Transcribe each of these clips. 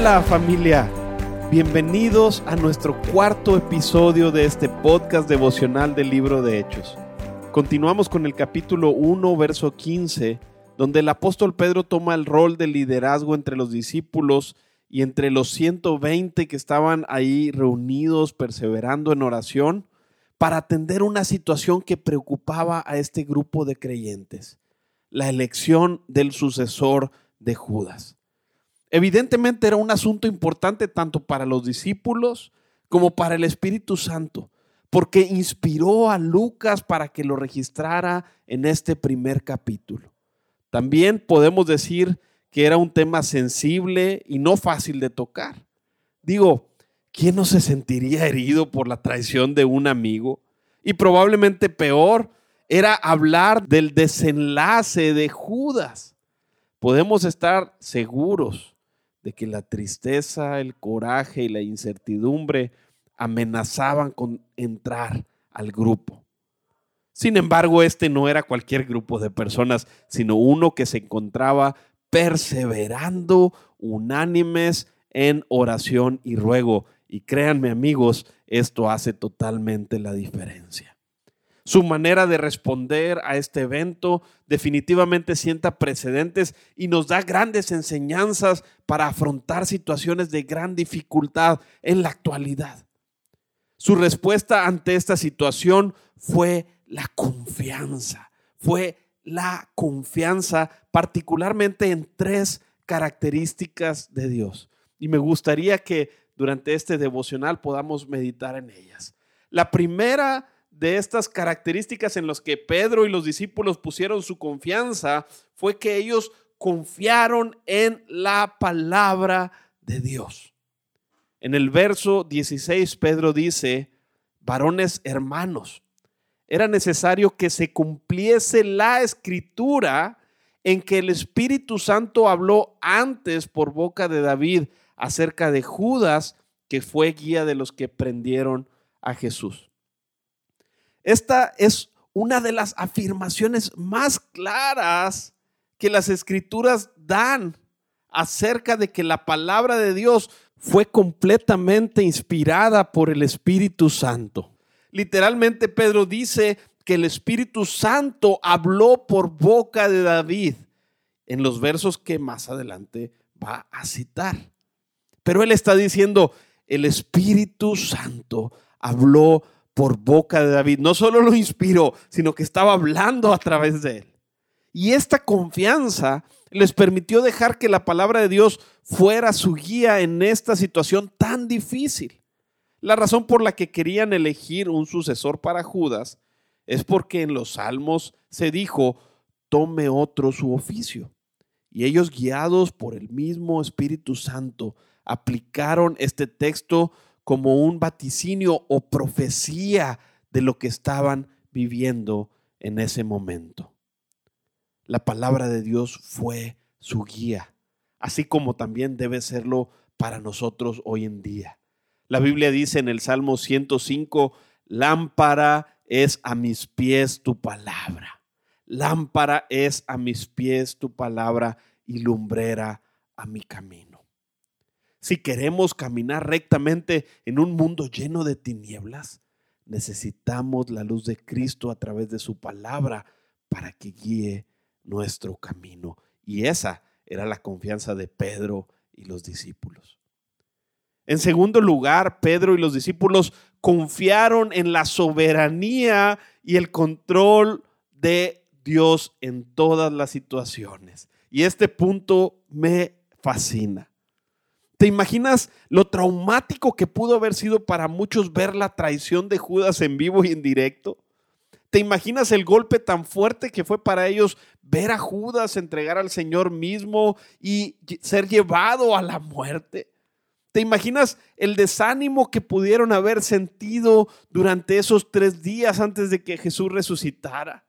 Hola familia, bienvenidos a nuestro cuarto episodio de este podcast devocional del libro de Hechos. Continuamos con el capítulo 1, verso 15, donde el apóstol Pedro toma el rol de liderazgo entre los discípulos y entre los 120 que estaban ahí reunidos, perseverando en oración, para atender una situación que preocupaba a este grupo de creyentes, la elección del sucesor de Judas. Evidentemente era un asunto importante tanto para los discípulos como para el Espíritu Santo, porque inspiró a Lucas para que lo registrara en este primer capítulo. También podemos decir que era un tema sensible y no fácil de tocar. Digo, ¿quién no se sentiría herido por la traición de un amigo? Y probablemente peor era hablar del desenlace de Judas. Podemos estar seguros de que la tristeza, el coraje y la incertidumbre amenazaban con entrar al grupo. Sin embargo, este no era cualquier grupo de personas, sino uno que se encontraba perseverando unánimes en oración y ruego. Y créanme amigos, esto hace totalmente la diferencia. Su manera de responder a este evento definitivamente sienta precedentes y nos da grandes enseñanzas para afrontar situaciones de gran dificultad en la actualidad. Su respuesta ante esta situación fue la confianza, fue la confianza particularmente en tres características de Dios. Y me gustaría que durante este devocional podamos meditar en ellas. La primera de estas características en las que Pedro y los discípulos pusieron su confianza fue que ellos confiaron en la palabra de Dios. En el verso 16 Pedro dice, varones hermanos, era necesario que se cumpliese la escritura en que el Espíritu Santo habló antes por boca de David acerca de Judas, que fue guía de los que prendieron a Jesús. Esta es una de las afirmaciones más claras que las escrituras dan acerca de que la palabra de Dios fue completamente inspirada por el Espíritu Santo. Literalmente Pedro dice que el Espíritu Santo habló por boca de David en los versos que más adelante va a citar. Pero él está diciendo, el Espíritu Santo habló por boca de David. No solo lo inspiró, sino que estaba hablando a través de él. Y esta confianza les permitió dejar que la palabra de Dios fuera su guía en esta situación tan difícil. La razón por la que querían elegir un sucesor para Judas es porque en los salmos se dijo, tome otro su oficio. Y ellos guiados por el mismo Espíritu Santo aplicaron este texto como un vaticinio o profecía de lo que estaban viviendo en ese momento. La palabra de Dios fue su guía, así como también debe serlo para nosotros hoy en día. La Biblia dice en el Salmo 105, lámpara es a mis pies tu palabra. Lámpara es a mis pies tu palabra y lumbrera a mi camino. Si queremos caminar rectamente en un mundo lleno de tinieblas, necesitamos la luz de Cristo a través de su palabra para que guíe nuestro camino. Y esa era la confianza de Pedro y los discípulos. En segundo lugar, Pedro y los discípulos confiaron en la soberanía y el control de Dios en todas las situaciones. Y este punto me fascina. ¿Te imaginas lo traumático que pudo haber sido para muchos ver la traición de Judas en vivo y en directo? ¿Te imaginas el golpe tan fuerte que fue para ellos ver a Judas entregar al Señor mismo y ser llevado a la muerte? ¿Te imaginas el desánimo que pudieron haber sentido durante esos tres días antes de que Jesús resucitara?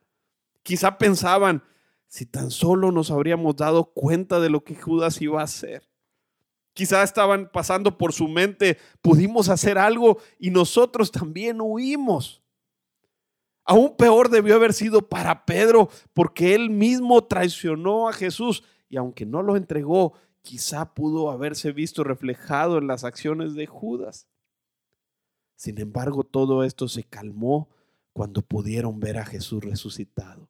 Quizá pensaban, si tan solo nos habríamos dado cuenta de lo que Judas iba a hacer. Quizá estaban pasando por su mente, pudimos hacer algo y nosotros también huimos. Aún peor debió haber sido para Pedro, porque él mismo traicionó a Jesús y aunque no lo entregó, quizá pudo haberse visto reflejado en las acciones de Judas. Sin embargo, todo esto se calmó cuando pudieron ver a Jesús resucitado.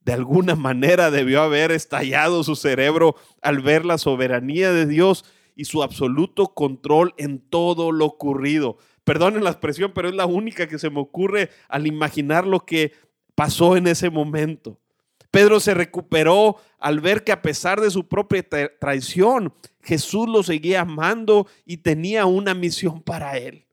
De alguna manera debió haber estallado su cerebro al ver la soberanía de Dios y su absoluto control en todo lo ocurrido. Perdonen la expresión, pero es la única que se me ocurre al imaginar lo que pasó en ese momento. Pedro se recuperó al ver que a pesar de su propia traición, Jesús lo seguía amando y tenía una misión para él.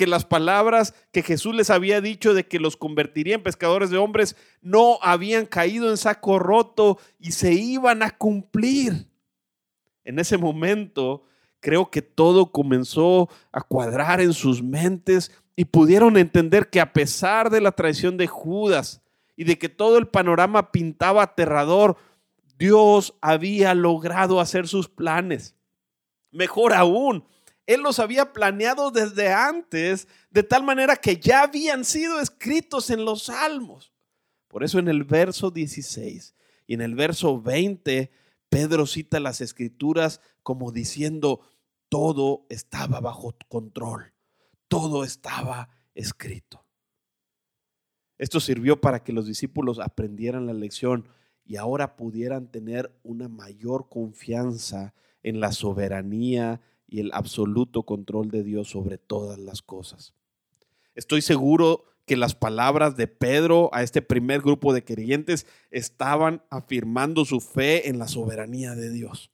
Que las palabras que Jesús les había dicho de que los convertiría en pescadores de hombres no habían caído en saco roto y se iban a cumplir. En ese momento creo que todo comenzó a cuadrar en sus mentes y pudieron entender que a pesar de la traición de Judas, y de que todo el panorama pintaba aterrador, Dios había logrado hacer sus planes. Mejor aún, Él los había planeado desde antes, de tal manera que ya habían sido escritos en los salmos. Por eso en el verso 16 y en el verso 20, Pedro cita las escrituras como diciendo, todo estaba bajo control, todo estaba escrito. Esto sirvió para que los discípulos aprendieran la lección y ahora pudieran tener una mayor confianza en la soberanía y el absoluto control de Dios sobre todas las cosas. Estoy seguro que las palabras de Pedro a este primer grupo de creyentes estaban afirmando su fe en la soberanía de Dios.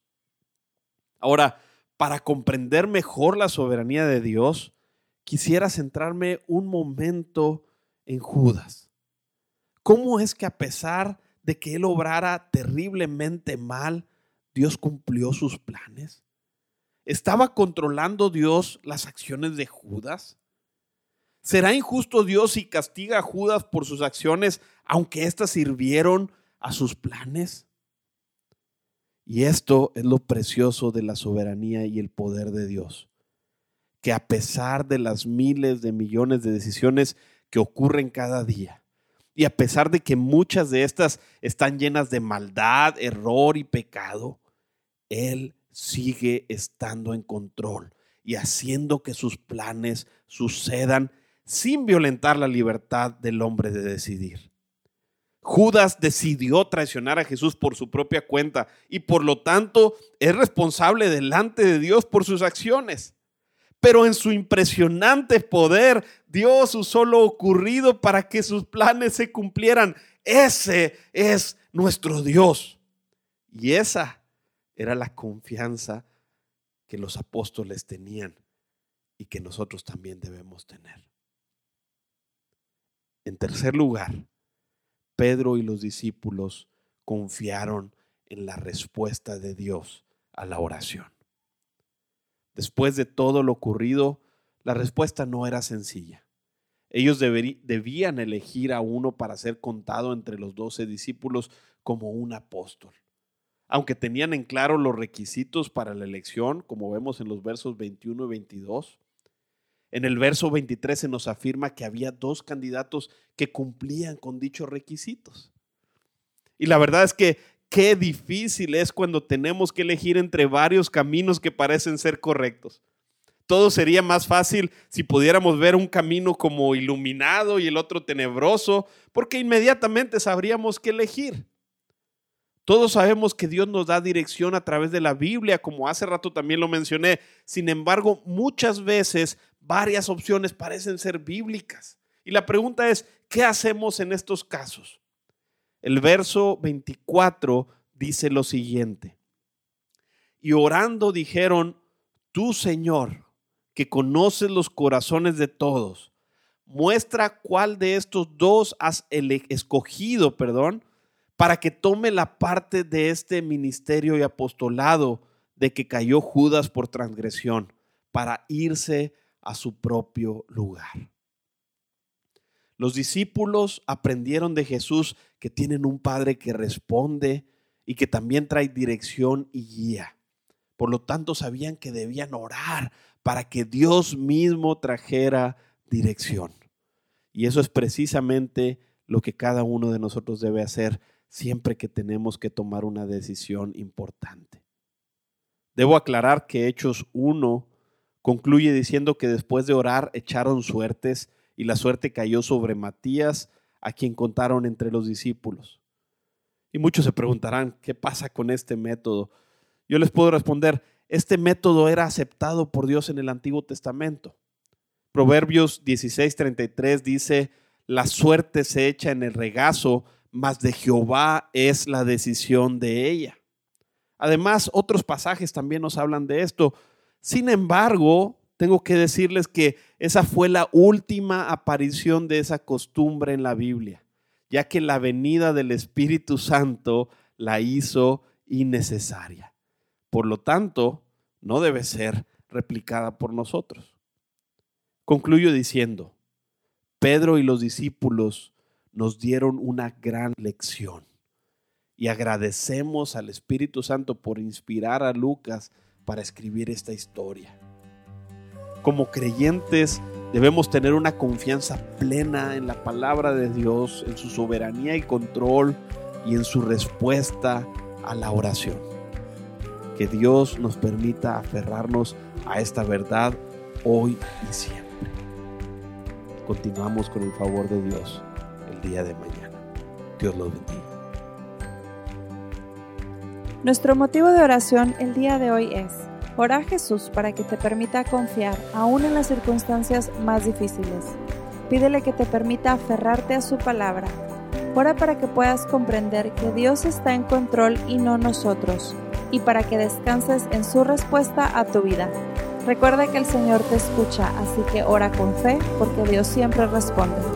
Ahora, para comprender mejor la soberanía de Dios, quisiera centrarme un momento en Judas. ¿Cómo es que a pesar de que él obrara terriblemente mal, Dios cumplió sus planes? ¿Estaba controlando Dios las acciones de Judas? ¿Será injusto Dios si castiga a Judas por sus acciones, aunque éstas sirvieron a sus planes? Y esto es lo precioso de la soberanía y el poder de Dios, que a pesar de las miles de millones de decisiones que ocurren cada día. Y a pesar de que muchas de estas están llenas de maldad, error y pecado, Él sigue estando en control y haciendo que sus planes sucedan sin violentar la libertad del hombre de decidir. Judas decidió traicionar a Jesús por su propia cuenta y por lo tanto es responsable delante de Dios por sus acciones pero en su impresionante poder Dios usó lo ocurrido para que sus planes se cumplieran. Ese es nuestro Dios. Y esa era la confianza que los apóstoles tenían y que nosotros también debemos tener. En tercer lugar, Pedro y los discípulos confiaron en la respuesta de Dios a la oración. Después de todo lo ocurrido, la respuesta no era sencilla. Ellos debían elegir a uno para ser contado entre los doce discípulos como un apóstol. Aunque tenían en claro los requisitos para la elección, como vemos en los versos 21 y 22, en el verso 23 se nos afirma que había dos candidatos que cumplían con dichos requisitos. Y la verdad es que qué difícil es cuando tenemos que elegir entre varios caminos que parecen ser correctos. Todo sería más fácil si pudiéramos ver un camino como iluminado y el otro tenebroso, porque inmediatamente sabríamos qué elegir. Todos sabemos que Dios nos da dirección a través de la Biblia, como hace rato también lo mencioné. Sin embargo, muchas veces varias opciones parecen ser bíblicas. Y la pregunta es, ¿qué hacemos en estos casos? El verso 24 dice lo siguiente. Y orando dijeron, tú Señor, que conoces los corazones de todos, muestra cuál de estos dos has escogido, perdón, para que tome la parte de este ministerio y apostolado de que cayó Judas por transgresión para irse a su propio lugar. Los discípulos aprendieron de Jesús que tienen un Padre que responde y que también trae dirección y guía. Por lo tanto, sabían que debían orar para que Dios mismo trajera dirección. Y eso es precisamente lo que cada uno de nosotros debe hacer siempre que tenemos que tomar una decisión importante. Debo aclarar que Hechos 1 concluye diciendo que después de orar echaron suertes y la suerte cayó sobre Matías, a quien contaron entre los discípulos. Y muchos se preguntarán, ¿qué pasa con este método? Yo les puedo responder, este método era aceptado por Dios en el Antiguo Testamento. Proverbios 16:33 dice, la suerte se echa en el regazo, mas de Jehová es la decisión de ella. Además, otros pasajes también nos hablan de esto. Sin embargo, tengo que decirles que esa fue la última aparición de esa costumbre en la Biblia, ya que la venida del Espíritu Santo la hizo innecesaria. Por lo tanto, no debe ser replicada por nosotros. Concluyo diciendo, Pedro y los discípulos nos dieron una gran lección y agradecemos al Espíritu Santo por inspirar a Lucas para escribir esta historia como creyentes debemos tener una confianza plena en la palabra de Dios, en su soberanía y control y en su respuesta a la oración. Que Dios nos permita aferrarnos a esta verdad hoy y siempre. Continuamos con el favor de Dios el día de mañana. Dios los bendiga. Nuestro motivo de oración el día de hoy es Ora a Jesús para que te permita confiar aún en las circunstancias más difíciles. Pídele que te permita aferrarte a su palabra. Ora para que puedas comprender que Dios está en control y no nosotros, y para que descanses en su respuesta a tu vida. Recuerda que el Señor te escucha, así que ora con fe porque Dios siempre responde.